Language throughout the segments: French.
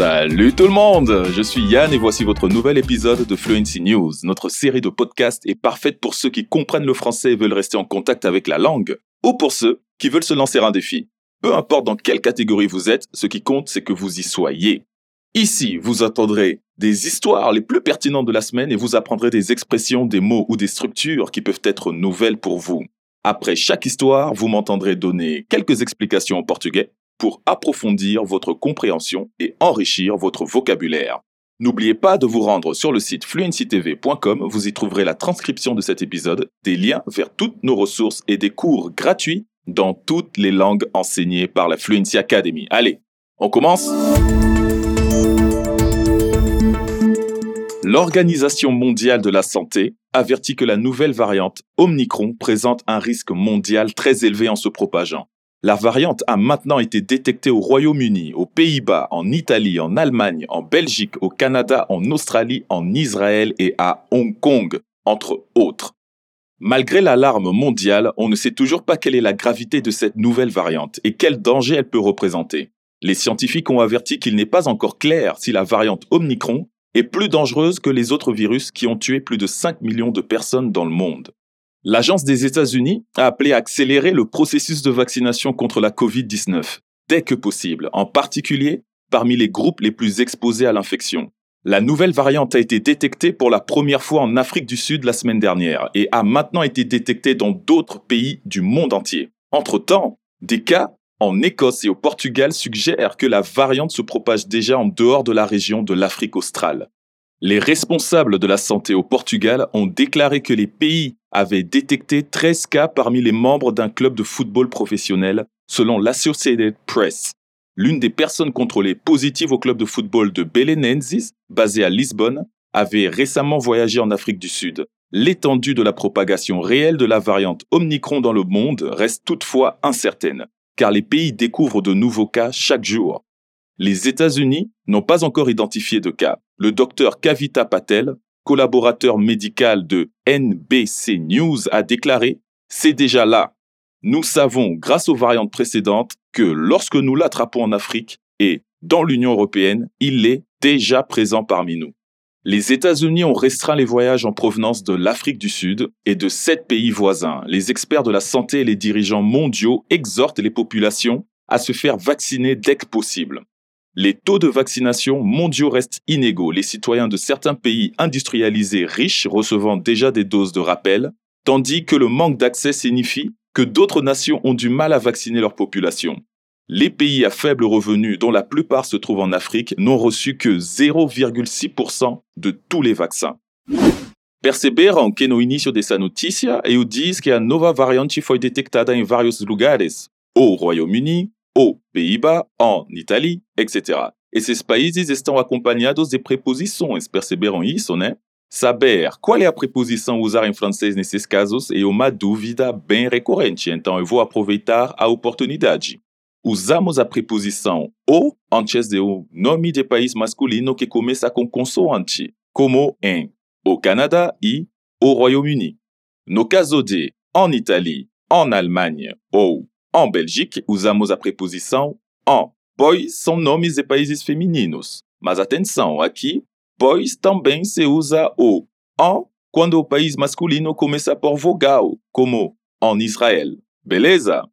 Salut tout le monde, je suis Yann et voici votre nouvel épisode de Fluency News. Notre série de podcasts est parfaite pour ceux qui comprennent le français et veulent rester en contact avec la langue, ou pour ceux qui veulent se lancer un défi. Peu importe dans quelle catégorie vous êtes, ce qui compte c'est que vous y soyez. Ici, vous entendrez des histoires les plus pertinentes de la semaine et vous apprendrez des expressions, des mots ou des structures qui peuvent être nouvelles pour vous. Après chaque histoire, vous m'entendrez donner quelques explications en portugais pour approfondir votre compréhension et enrichir votre vocabulaire. N'oubliez pas de vous rendre sur le site fluencytv.com, vous y trouverez la transcription de cet épisode, des liens vers toutes nos ressources et des cours gratuits dans toutes les langues enseignées par la Fluency Academy. Allez, on commence L'Organisation mondiale de la santé avertit que la nouvelle variante Omicron présente un risque mondial très élevé en se propageant. La variante a maintenant été détectée au Royaume-Uni, aux Pays-Bas, en Italie, en Allemagne, en Belgique, au Canada, en Australie, en Israël et à Hong Kong, entre autres. Malgré l'alarme mondiale, on ne sait toujours pas quelle est la gravité de cette nouvelle variante et quel danger elle peut représenter. Les scientifiques ont averti qu'il n'est pas encore clair si la variante Omicron est plus dangereuse que les autres virus qui ont tué plus de 5 millions de personnes dans le monde. L'Agence des États-Unis a appelé à accélérer le processus de vaccination contre la COVID-19 dès que possible, en particulier parmi les groupes les plus exposés à l'infection. La nouvelle variante a été détectée pour la première fois en Afrique du Sud la semaine dernière et a maintenant été détectée dans d'autres pays du monde entier. Entre-temps, des cas en Écosse et au Portugal suggèrent que la variante se propage déjà en dehors de la région de l'Afrique australe. Les responsables de la santé au Portugal ont déclaré que les pays avaient détecté 13 cas parmi les membres d'un club de football professionnel, selon l'Associated Press. L'une des personnes contrôlées positives au club de football de Belenenses, basé à Lisbonne, avait récemment voyagé en Afrique du Sud. L'étendue de la propagation réelle de la variante Omicron dans le monde reste toutefois incertaine, car les pays découvrent de nouveaux cas chaque jour. Les États-Unis n'ont pas encore identifié de cas. Le docteur Kavita Patel, collaborateur médical de NBC News, a déclaré C'est déjà là. Nous savons, grâce aux variantes précédentes, que lorsque nous l'attrapons en Afrique et dans l'Union européenne, il est déjà présent parmi nous. Les États-Unis ont restreint les voyages en provenance de l'Afrique du Sud et de sept pays voisins. Les experts de la santé et les dirigeants mondiaux exhortent les populations à se faire vacciner dès que possible. Les taux de vaccination mondiaux restent inégaux, les citoyens de certains pays industrialisés riches recevant déjà des doses de rappel, tandis que le manque d'accès signifie que d'autres nations ont du mal à vacciner leur population. Les pays à faible revenu, dont la plupart se trouvent en Afrique, n'ont reçu que 0,6% de tous les vaccins. Que no início dessa notícia eu diz que a nova variante foi detectada em vários lugares, au Royaume-Uni, aux Pays-Bas, en Italie, etc. Esses países estão acompanhados de preposições, perceberam isso, né? Saber qual é a preposição usar em francês nesses casos é uma dúvida bem recorrente, então eu vou aproveitar a oportunidade. Usamos a preposição o antes de um nome de país masculino que começa com consoante, como em o Canadá e o Royaume-Uni. No caso de en Italie, en Allemagne ou En Belgique, usamos a preposição en, pois são nomes de países femininos. Mas atenção, aqui, pois também se usa o en quando o país masculino começa por vogal, como en Israel. Beleza?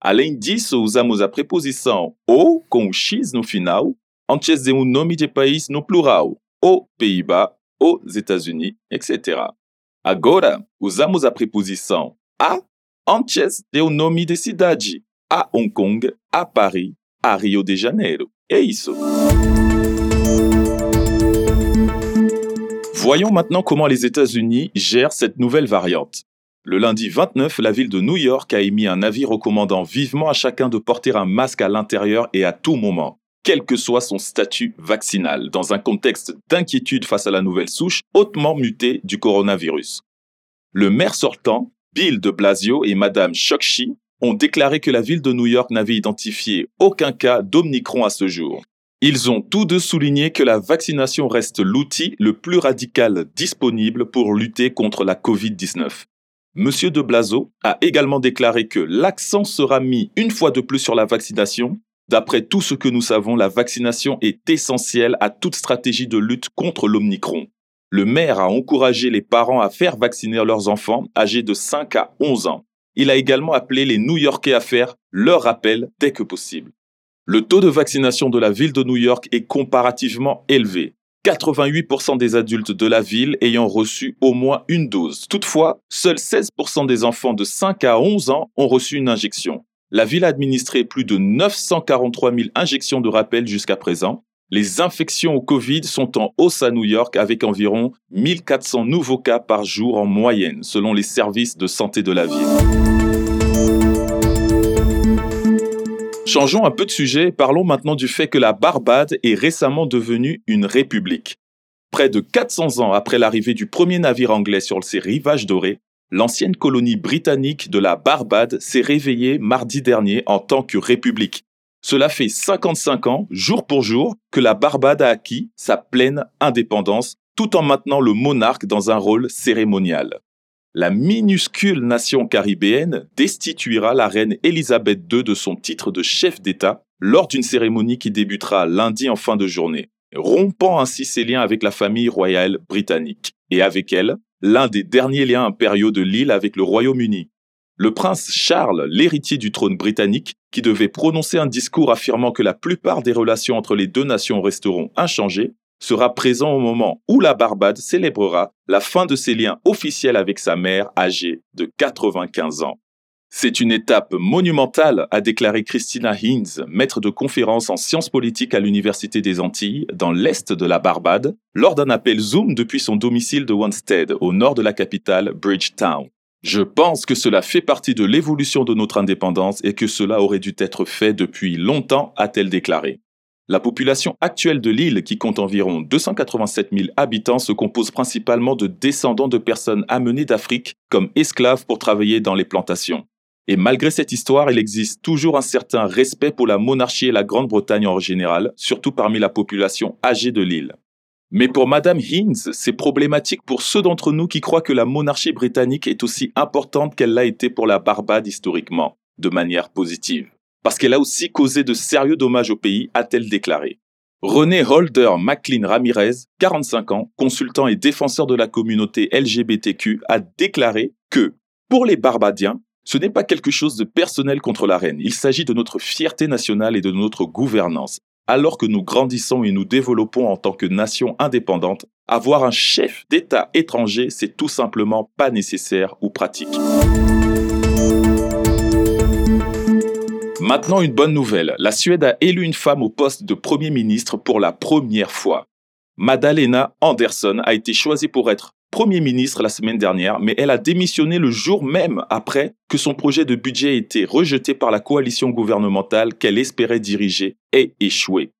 Além disso, usamos a preposição o com o x no final, antes de um nome de país no plural, o Pays-Bas, os Estados-Unis, etc. Agora, usamos a preposição a antes de um nome de cidade, a Hong Kong, a Paris, a Rio de Janeiro. É isso. Voyons maintenant comment les États-Unis gèrent cette nouvelle variante. Le lundi 29, la ville de New York a émis un avis recommandant vivement à chacun de porter un masque à l'intérieur et à tout moment, quel que soit son statut vaccinal, dans un contexte d'inquiétude face à la nouvelle souche hautement mutée du coronavirus. Le maire sortant, Bill de Blasio et Madame Chokshi ont déclaré que la ville de New York n'avait identifié aucun cas d'Omicron à ce jour. Ils ont tous deux souligné que la vaccination reste l'outil le plus radical disponible pour lutter contre la Covid-19. Monsieur de Blasio a également déclaré que l'accent sera mis une fois de plus sur la vaccination, D'après tout ce que nous savons, la vaccination est essentielle à toute stratégie de lutte contre l'Omicron. Le maire a encouragé les parents à faire vacciner leurs enfants âgés de 5 à 11 ans. Il a également appelé les New-Yorkais à faire leur rappel dès que possible. Le taux de vaccination de la ville de New York est comparativement élevé. 88% des adultes de la ville ayant reçu au moins une dose. Toutefois, seuls 16% des enfants de 5 à 11 ans ont reçu une injection. La ville a administré plus de 943 000 injections de rappel jusqu'à présent. Les infections au Covid sont en hausse à New York avec environ 1400 nouveaux cas par jour en moyenne, selon les services de santé de la ville. Changeons un peu de sujet et parlons maintenant du fait que la Barbade est récemment devenue une république. Près de 400 ans après l'arrivée du premier navire anglais sur ses rivages dorés, l'ancienne colonie britannique de la Barbade s'est réveillée mardi dernier en tant que république. Cela fait 55 ans, jour pour jour, que la Barbade a acquis sa pleine indépendance tout en maintenant le monarque dans un rôle cérémonial la minuscule nation caribéenne destituera la reine Elisabeth II de son titre de chef d'État lors d'une cérémonie qui débutera lundi en fin de journée, rompant ainsi ses liens avec la famille royale britannique, et avec elle, l'un des derniers liens impériaux de l'île avec le Royaume-Uni. Le prince Charles, l'héritier du trône britannique, qui devait prononcer un discours affirmant que la plupart des relations entre les deux nations resteront inchangées, sera présent au moment où la Barbade célébrera la fin de ses liens officiels avec sa mère âgée de 95 ans. C'est une étape monumentale, a déclaré Christina Hinz, maître de conférence en sciences politiques à l'Université des Antilles, dans l'est de la Barbade, lors d'un appel Zoom depuis son domicile de Wanstead, au nord de la capitale, Bridgetown. Je pense que cela fait partie de l'évolution de notre indépendance et que cela aurait dû être fait depuis longtemps, a-t-elle déclaré. La population actuelle de l'île, qui compte environ 287 000 habitants, se compose principalement de descendants de personnes amenées d'Afrique comme esclaves pour travailler dans les plantations. Et malgré cette histoire, il existe toujours un certain respect pour la monarchie et la Grande-Bretagne en général, surtout parmi la population âgée de l'île. Mais pour Madame Hinz, c'est problématique pour ceux d'entre nous qui croient que la monarchie britannique est aussi importante qu'elle l'a été pour la Barbade historiquement, de manière positive parce qu'elle a aussi causé de sérieux dommages au pays, a-t-elle déclaré. René Holder McLean Ramirez, 45 ans, consultant et défenseur de la communauté LGBTQ, a déclaré que, pour les Barbadiens, ce n'est pas quelque chose de personnel contre la reine, il s'agit de notre fierté nationale et de notre gouvernance. Alors que nous grandissons et nous développons en tant que nation indépendante, avoir un chef d'État étranger, c'est tout simplement pas nécessaire ou pratique. Maintenant, une bonne nouvelle. La Suède a élu une femme au poste de Premier ministre pour la première fois. Madalena Andersson a été choisie pour être Premier ministre la semaine dernière, mais elle a démissionné le jour même après que son projet de budget ait été rejeté par la coalition gouvernementale qu'elle espérait diriger et échoué.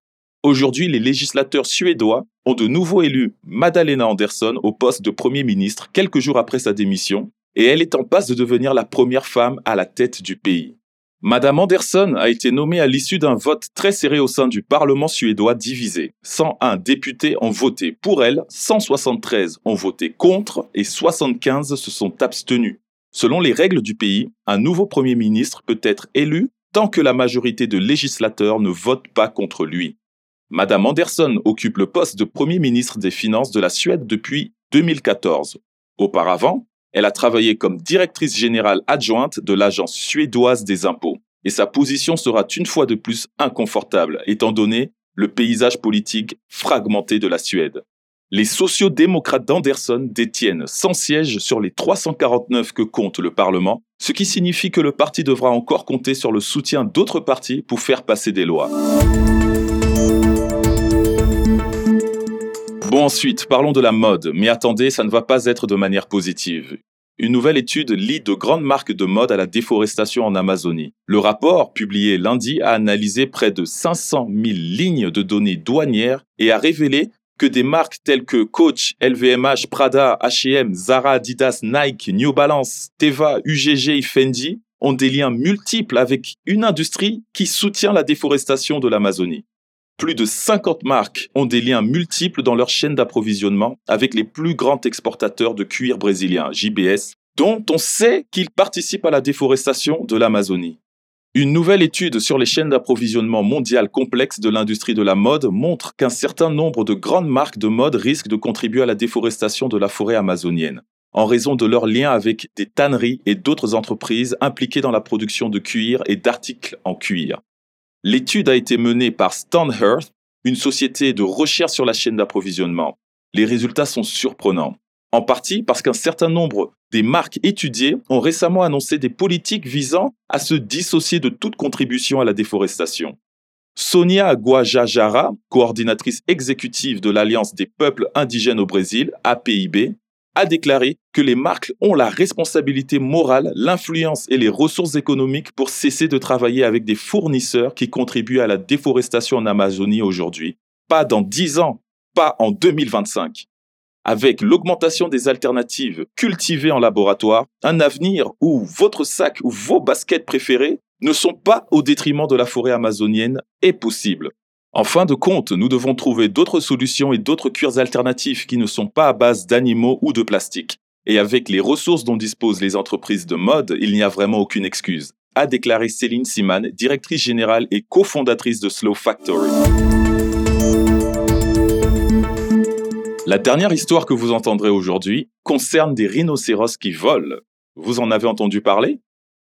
Aujourd'hui, les législateurs suédois ont de nouveau élu Madalena Andersson au poste de Premier ministre quelques jours après sa démission, et elle est en passe de devenir la première femme à la tête du pays. Madame Anderson a été nommée à l'issue d'un vote très serré au sein du Parlement suédois divisé. 101 députés ont voté pour elle, 173 ont voté contre et 75 se sont abstenus. Selon les règles du pays, un nouveau Premier ministre peut être élu tant que la majorité de législateurs ne votent pas contre lui. Madame Anderson occupe le poste de Premier ministre des Finances de la Suède depuis 2014. Auparavant, elle a travaillé comme directrice générale adjointe de l'Agence suédoise des impôts. Et sa position sera une fois de plus inconfortable, étant donné le paysage politique fragmenté de la Suède. Les sociodémocrates d'Anderson détiennent 100 sièges sur les 349 que compte le Parlement, ce qui signifie que le parti devra encore compter sur le soutien d'autres partis pour faire passer des lois. Bon ensuite, parlons de la mode, mais attendez, ça ne va pas être de manière positive. Une nouvelle étude lie de grandes marques de mode à la déforestation en Amazonie. Le rapport, publié lundi, a analysé près de 500 000 lignes de données douanières et a révélé que des marques telles que Coach, LVMH, Prada, H&M, Zara, Adidas, Nike, New Balance, Teva, UGG et Fendi ont des liens multiples avec une industrie qui soutient la déforestation de l'Amazonie. Plus de 50 marques ont des liens multiples dans leur chaîne d'approvisionnement avec les plus grands exportateurs de cuir brésilien, JBS, dont on sait qu'ils participent à la déforestation de l'Amazonie. Une nouvelle étude sur les chaînes d'approvisionnement mondiales complexes de l'industrie de la mode montre qu'un certain nombre de grandes marques de mode risquent de contribuer à la déforestation de la forêt amazonienne, en raison de leur lien avec des tanneries et d'autres entreprises impliquées dans la production de cuir et d'articles en cuir. L'étude a été menée par Stonehurst, une société de recherche sur la chaîne d'approvisionnement. Les résultats sont surprenants en partie parce qu'un certain nombre des marques étudiées ont récemment annoncé des politiques visant à se dissocier de toute contribution à la déforestation. Sonia Guajajara, coordinatrice exécutive de l'Alliance des peuples indigènes au Brésil, APIB, a déclaré que les marques ont la responsabilité morale, l'influence et les ressources économiques pour cesser de travailler avec des fournisseurs qui contribuent à la déforestation en Amazonie aujourd'hui. Pas dans 10 ans, pas en 2025 avec l'augmentation des alternatives cultivées en laboratoire, un avenir où votre sac ou vos baskets préférées ne sont pas au détriment de la forêt amazonienne est possible. En fin de compte, nous devons trouver d'autres solutions et d'autres cures alternatives qui ne sont pas à base d'animaux ou de plastique. Et avec les ressources dont disposent les entreprises de mode, il n'y a vraiment aucune excuse, a déclaré Céline Siman, directrice générale et cofondatrice de Slow Factory. La dernière histoire que vous entendrez aujourd'hui concerne des rhinocéros qui volent. Vous en avez entendu parler?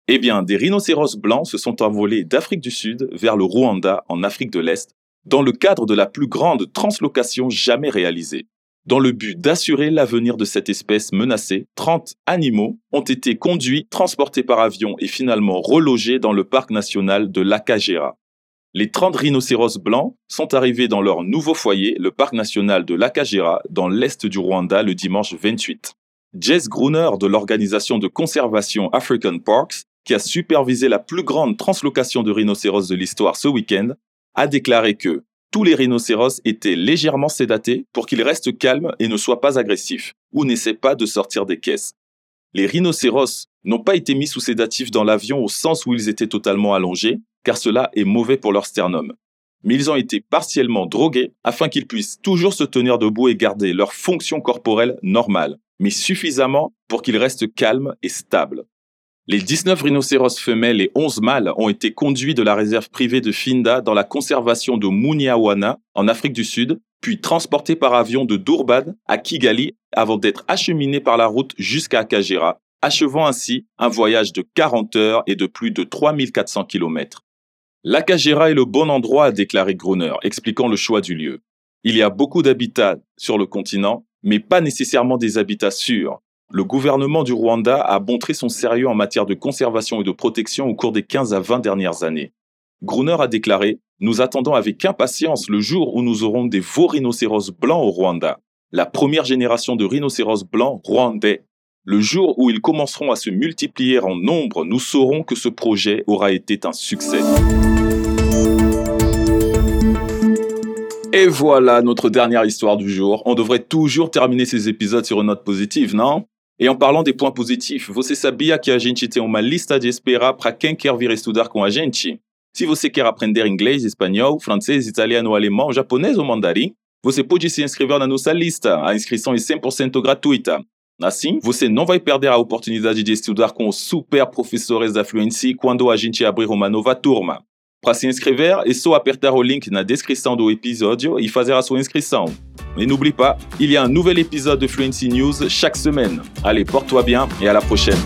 Eh bien, des rhinocéros blancs se sont envolés d'Afrique du Sud vers le Rwanda en Afrique de l'Est dans le cadre de la plus grande translocation jamais réalisée. Dans le but d'assurer l'avenir de cette espèce menacée, 30 animaux ont été conduits, transportés par avion et finalement relogés dans le parc national de l'Akagera. Les 30 rhinocéros blancs sont arrivés dans leur nouveau foyer, le parc national de l'Akagera, dans l'est du Rwanda, le dimanche 28. Jess Gruner de l'organisation de conservation African Parks, qui a supervisé la plus grande translocation de rhinocéros de l'histoire ce week-end, a déclaré que tous les rhinocéros étaient légèrement sédatés pour qu'ils restent calmes et ne soient pas agressifs, ou n'essaient pas de sortir des caisses. Les rhinocéros n'ont pas été mis sous sédatifs dans l'avion au sens où ils étaient totalement allongés, car cela est mauvais pour leur sternum. Mais ils ont été partiellement drogués afin qu'ils puissent toujours se tenir debout et garder leur fonction corporelle normale, mais suffisamment pour qu'ils restent calmes et stables. Les 19 rhinocéros femelles et 11 mâles ont été conduits de la réserve privée de Finda dans la conservation de Muniawana en Afrique du Sud, puis transportés par avion de Durban à Kigali avant d'être acheminés par la route jusqu'à Akagera, achevant ainsi un voyage de 40 heures et de plus de 3400 km. L'Akagera est le bon endroit, a déclaré Gruner, expliquant le choix du lieu. Il y a beaucoup d'habitats sur le continent, mais pas nécessairement des habitats sûrs. Le gouvernement du Rwanda a montré son sérieux en matière de conservation et de protection au cours des 15 à 20 dernières années. Gruner a déclaré Nous attendons avec impatience le jour où nous aurons des veaux rhinocéros blancs au Rwanda. La première génération de rhinocéros blancs rwandais le jour où ils commenceront à se multiplier en nombre, nous saurons que ce projet aura été un succès. Et voilà notre dernière histoire du jour. On devrait toujours terminer ces épisodes sur une note positive, non? Et en parlant des points positifs, você sabia que a gente tem uma lista de espera para quem quer vir estudar com a gente? Se você quer aprender inglês, espanhol, francês, italiano, alemão, japonês ou mandarim, você pode se inscrever na nossa lista. A inscrição é 100% gratuita. Assim, você não vai perder a oportunidade de estudar com os super professores da Fluency quando a gente abrir uma nova turma. Para se inscrever, é só apertar o link na descrição do episódio e fazer a sua inscrição. Et n'oublie pas, il y a un nouvel épisode de Fluency News chaque semaine. Allez, porte-toi bien et à la prochaine.